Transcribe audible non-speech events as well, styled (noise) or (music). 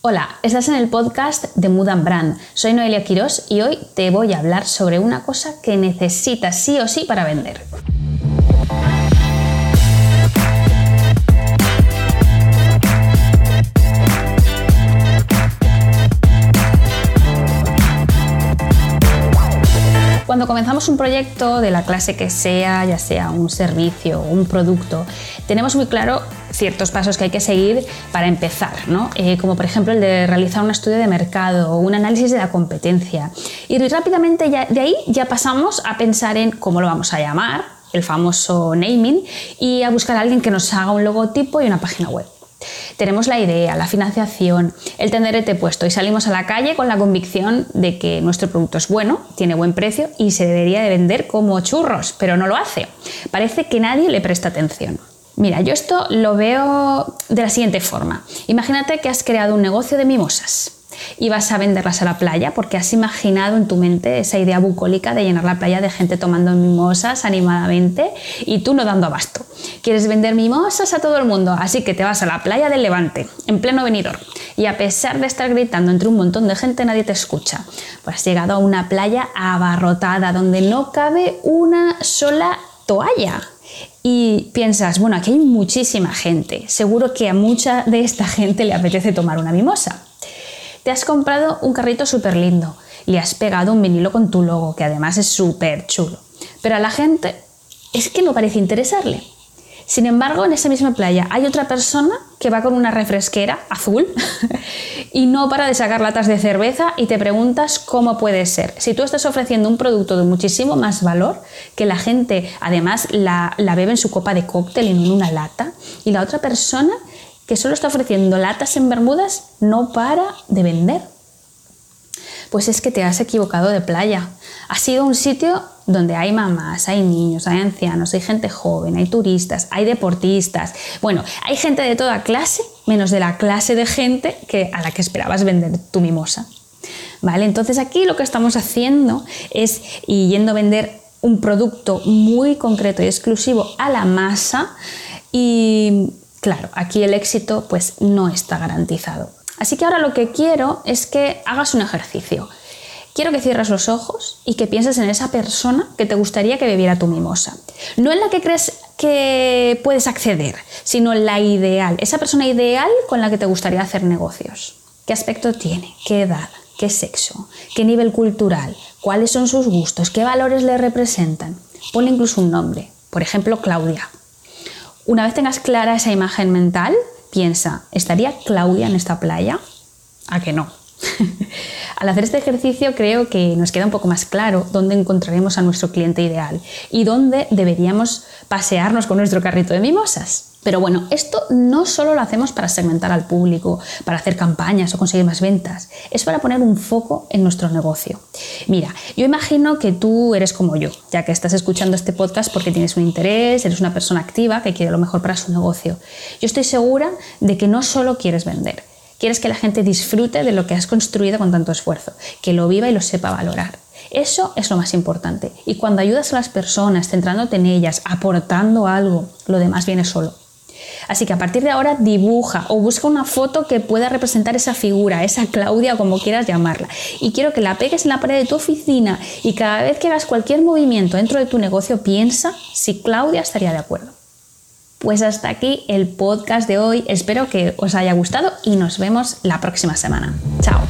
Hola, estás en el podcast de Mood Brand. Soy Noelia Quirós y hoy te voy a hablar sobre una cosa que necesitas sí o sí para vender. Cuando comenzamos un proyecto de la clase que sea, ya sea un servicio o un producto, tenemos muy claro ciertos pasos que hay que seguir para empezar, ¿no? Eh, como por ejemplo el de realizar un estudio de mercado o un análisis de la competencia. Y rápidamente ya, de ahí ya pasamos a pensar en cómo lo vamos a llamar, el famoso naming, y a buscar a alguien que nos haga un logotipo y una página web. Tenemos la idea, la financiación, el tenderete puesto y salimos a la calle con la convicción de que nuestro producto es bueno, tiene buen precio y se debería de vender como churros, pero no lo hace. Parece que nadie le presta atención. Mira, yo esto lo veo de la siguiente forma. Imagínate que has creado un negocio de mimosas y vas a venderlas a la playa porque has imaginado en tu mente esa idea bucólica de llenar la playa de gente tomando mimosas animadamente y tú no dando abasto. Quieres vender mimosas a todo el mundo, así que te vas a la playa del Levante, en pleno venidor, y a pesar de estar gritando entre un montón de gente nadie te escucha. Pues has llegado a una playa abarrotada donde no cabe una sola toalla y piensas, bueno, aquí hay muchísima gente, seguro que a mucha de esta gente le apetece tomar una mimosa. Te has comprado un carrito súper lindo, le has pegado un vinilo con tu logo, que además es súper chulo. Pero a la gente es que no parece interesarle. Sin embargo, en esa misma playa hay otra persona que va con una refresquera azul (laughs) y no para de sacar latas de cerveza y te preguntas cómo puede ser. Si tú estás ofreciendo un producto de muchísimo más valor, que la gente además la, la bebe en su copa de cóctel y en una lata, y la otra persona que solo está ofreciendo latas en Bermudas no para de vender. Pues es que te has equivocado de playa. Ha sido un sitio donde hay mamás, hay niños, hay ancianos, hay gente joven, hay turistas, hay deportistas. Bueno, hay gente de toda clase, menos de la clase de gente que, a la que esperabas vender tu mimosa. ¿Vale? Entonces aquí lo que estamos haciendo es yendo a vender un producto muy concreto y exclusivo a la masa y Claro, aquí el éxito pues no está garantizado. Así que ahora lo que quiero es que hagas un ejercicio. Quiero que cierres los ojos y que pienses en esa persona que te gustaría que bebiera tu mimosa. No en la que crees que puedes acceder, sino en la ideal, esa persona ideal con la que te gustaría hacer negocios. ¿Qué aspecto tiene? ¿Qué edad? ¿Qué sexo? ¿Qué nivel cultural? ¿Cuáles son sus gustos? ¿Qué valores le representan? Ponle incluso un nombre. Por ejemplo, Claudia. Una vez tengas clara esa imagen mental, piensa, ¿estaría Claudia en esta playa? ¿A que no? (laughs) Al hacer este ejercicio creo que nos queda un poco más claro dónde encontraremos a nuestro cliente ideal y dónde deberíamos pasearnos con nuestro carrito de mimosas. Pero bueno, esto no solo lo hacemos para segmentar al público, para hacer campañas o conseguir más ventas, es para poner un foco en nuestro negocio. Mira, yo imagino que tú eres como yo, ya que estás escuchando este podcast porque tienes un interés, eres una persona activa que quiere lo mejor para su negocio. Yo estoy segura de que no solo quieres vender, quieres que la gente disfrute de lo que has construido con tanto esfuerzo, que lo viva y lo sepa valorar. Eso es lo más importante. Y cuando ayudas a las personas, centrándote en ellas, aportando algo, lo demás viene solo. Así que a partir de ahora dibuja o busca una foto que pueda representar esa figura, esa Claudia, como quieras llamarla. Y quiero que la pegues en la pared de tu oficina y cada vez que hagas cualquier movimiento dentro de tu negocio piensa si Claudia estaría de acuerdo. Pues hasta aquí el podcast de hoy. Espero que os haya gustado y nos vemos la próxima semana. Chao.